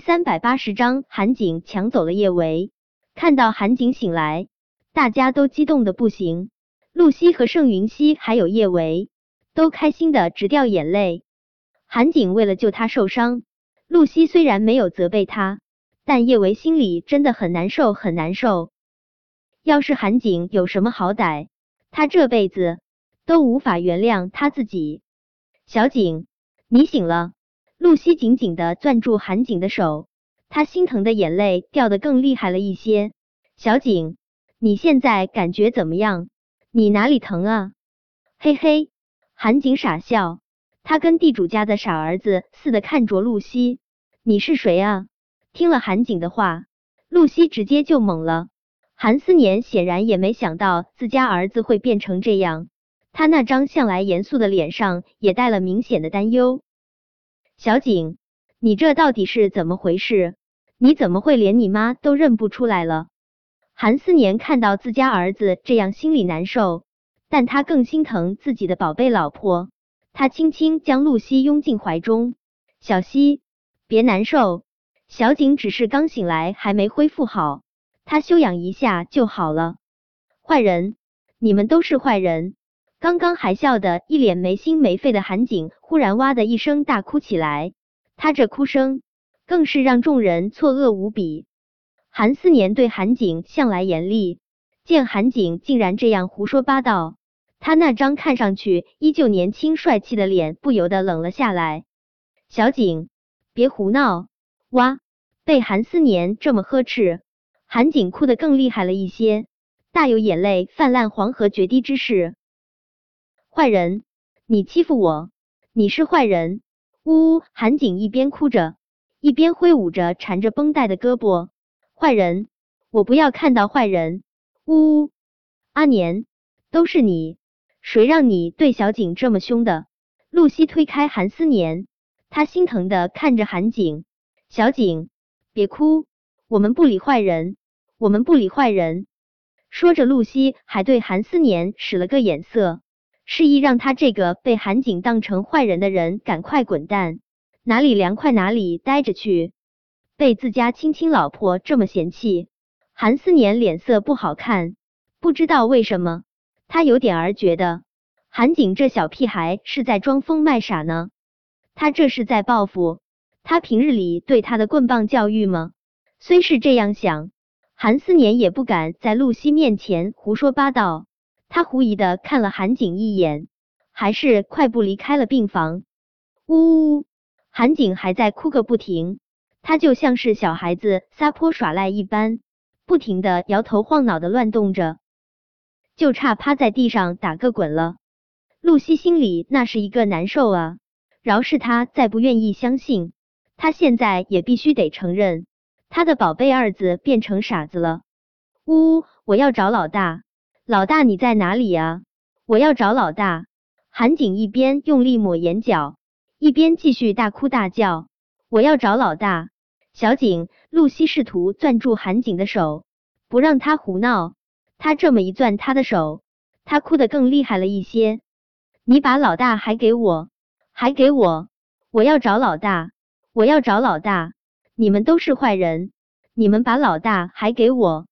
三百八十章，韩景抢走了叶维。看到韩景醒来，大家都激动的不行。露西和盛云熙还有叶维都开心的直掉眼泪。韩景为了救他受伤，露西虽然没有责备他，但叶维心里真的很难受，很难受。要是韩景有什么好歹，他这辈子都无法原谅他自己。小景，你醒了。露西紧紧的攥住韩景的手，她心疼的眼泪掉得更厉害了一些。小景，你现在感觉怎么样？你哪里疼啊？嘿嘿，韩景傻笑，他跟地主家的傻儿子似的看着露西。你是谁啊？听了韩景的话，露西直接就懵了。韩思年显然也没想到自家儿子会变成这样，他那张向来严肃的脸上也带了明显的担忧。小景，你这到底是怎么回事？你怎么会连你妈都认不出来了？韩思年看到自家儿子这样，心里难受，但他更心疼自己的宝贝老婆。他轻轻将露西拥进怀中，小西，别难受。小景只是刚醒来，还没恢复好，他休养一下就好了。坏人，你们都是坏人！刚刚还笑得一脸没心没肺的韩景，忽然哇的一声大哭起来。他这哭声更是让众人错愕无比。韩思年对韩景向来严厉，见韩景竟然这样胡说八道，他那张看上去依旧年轻帅气的脸不由得冷了下来。小景，别胡闹！哇！被韩思年这么呵斥，韩景哭得更厉害了一些，大有眼泪泛滥黄河决堤之势。坏人，你欺负我，你是坏人！呜呜，韩景一边哭着，一边挥舞着缠着绷带的胳膊。坏人，我不要看到坏人！呜呜，阿年，都是你，谁让你对小景这么凶的？露西推开韩思年，她心疼的看着韩景，小景，别哭，我们不理坏人，我们不理坏人。说着，露西还对韩思年使了个眼色。示意让他这个被韩景当成坏人的人赶快滚蛋，哪里凉快哪里待着去。被自家亲亲老婆这么嫌弃，韩思年脸色不好看。不知道为什么，他有点儿觉得韩景这小屁孩是在装疯卖傻呢。他这是在报复他平日里对他的棍棒教育吗？虽是这样想，韩思年也不敢在露西面前胡说八道。他狐疑的看了韩景一眼，还是快步离开了病房。呜呜，韩景还在哭个不停，他就像是小孩子撒泼耍赖一般，不停的摇头晃脑的乱动着，就差趴在地上打个滚了。露西心里那是一个难受啊！饶是他再不愿意相信，他现在也必须得承认，他的宝贝儿子变成傻子了。呜呜，我要找老大。老大，你在哪里呀？我要找老大。韩景一边用力抹眼角，一边继续大哭大叫：“我要找老大！”小景，露西试图攥住韩景的手，不让他胡闹。他这么一攥他的手，他哭得更厉害了一些。你把老大还给我，还给我！我要找老大，我要找老大！你们都是坏人，你们把老大还给我！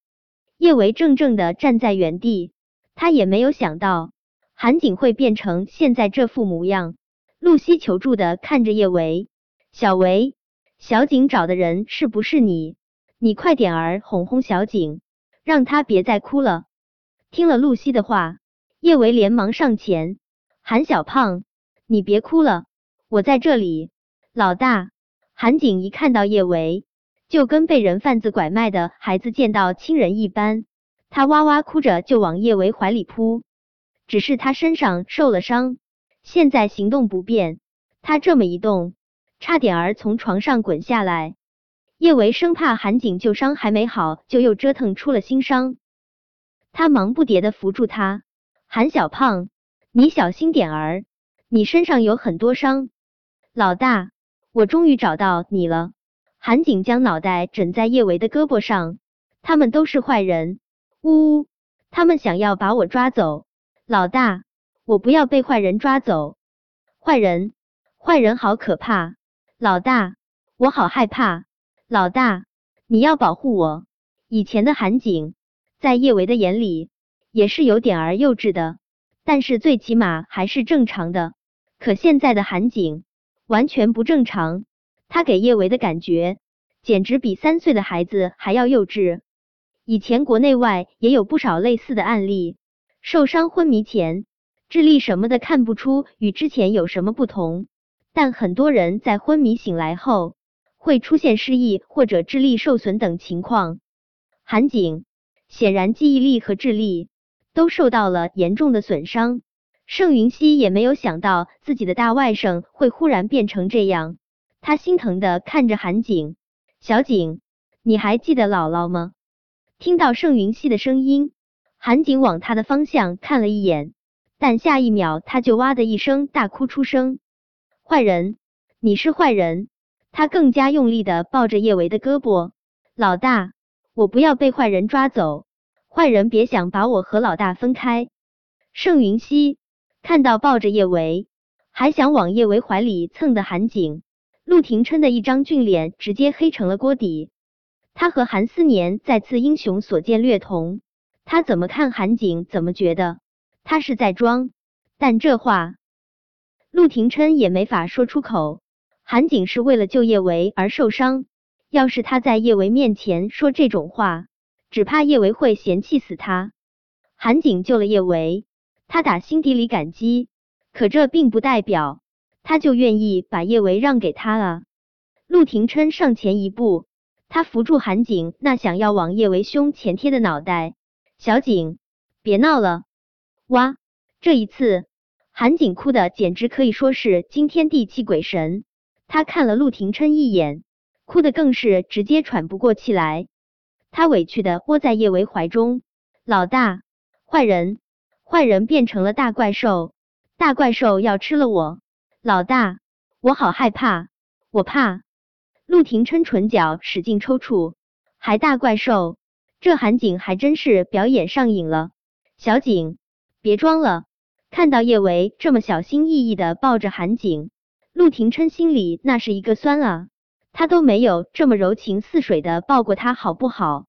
叶维怔怔的站在原地，他也没有想到韩景会变成现在这副模样。露西求助的看着叶维，小维，小景找的人是不是你？你快点儿哄哄小景，让他别再哭了。听了露西的话，叶维连忙上前，韩小胖，你别哭了，我在这里。老大，韩景一看到叶维。就跟被人贩子拐卖的孩子见到亲人一般，他哇哇哭着就往叶维怀里扑。只是他身上受了伤，现在行动不便。他这么一动，差点儿从床上滚下来。叶维生怕韩景旧伤还没好，就又折腾出了新伤。他忙不迭的扶住他，韩小胖，你小心点儿，你身上有很多伤。老大，我终于找到你了。韩景将脑袋枕在叶维的胳膊上，他们都是坏人，呜呜，他们想要把我抓走。老大，我不要被坏人抓走。坏人，坏人好可怕。老大，我好害怕。老大，你要保护我。以前的韩景，在叶维的眼里也是有点儿幼稚的，但是最起码还是正常的。可现在的韩景完全不正常，他给叶维的感觉简直比三岁的孩子还要幼稚。以前国内外也有不少类似的案例，受伤昏迷前智力什么的看不出与之前有什么不同，但很多人在昏迷醒来后会出现失忆或者智力受损等情况。韩景显然记忆力和智力都受到了严重的损伤，盛云熙也没有想到自己的大外甥会忽然变成这样，他心疼的看着韩景，小景，你还记得姥姥吗？听到盛云熙的声音，韩景往他的方向看了一眼，但下一秒他就哇的一声大哭出声。坏人，你是坏人！他更加用力的抱着叶维的胳膊，老大，我不要被坏人抓走，坏人别想把我和老大分开。盛云熙看到抱着叶维，还想往叶维怀里蹭的韩景，陆廷琛的一张俊脸直接黑成了锅底。他和韩思年再次英雄所见略同，他怎么看韩景，怎么觉得他是在装。但这话陆廷琛也没法说出口。韩景是为了救叶维而受伤，要是他在叶维面前说这种话，只怕叶维会嫌弃死他。韩景救了叶维，他打心底里感激，可这并不代表他就愿意把叶维让给他了。陆廷琛上前一步。他扶住韩景那想要往叶维胸前贴的脑袋，小景，别闹了！哇，这一次韩景哭的简直可以说是惊天地泣鬼神。他看了陆廷琛一眼，哭的更是直接喘不过气来。他委屈的窝在叶维怀中，老大，坏人，坏人变成了大怪兽，大怪兽要吃了我，老大，我好害怕，我怕。陆廷琛唇角使劲抽搐，还大怪兽，这韩景还真是表演上瘾了。小景，别装了。看到叶维这么小心翼翼的抱着韩景，陆廷琛心里那是一个酸啊！他都没有这么柔情似水的抱过他，好不好？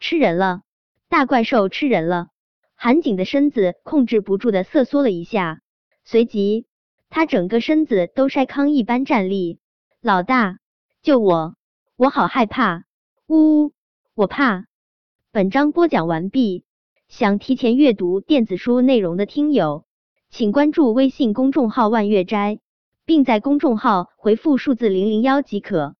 吃人了，大怪兽吃人了！韩景的身子控制不住的瑟缩了一下，随即他整个身子都筛糠一般站立。老大。救我！我好害怕！呜呜，我怕！本章播讲完毕。想提前阅读电子书内容的听友，请关注微信公众号“万月斋”，并在公众号回复数字零零幺即可。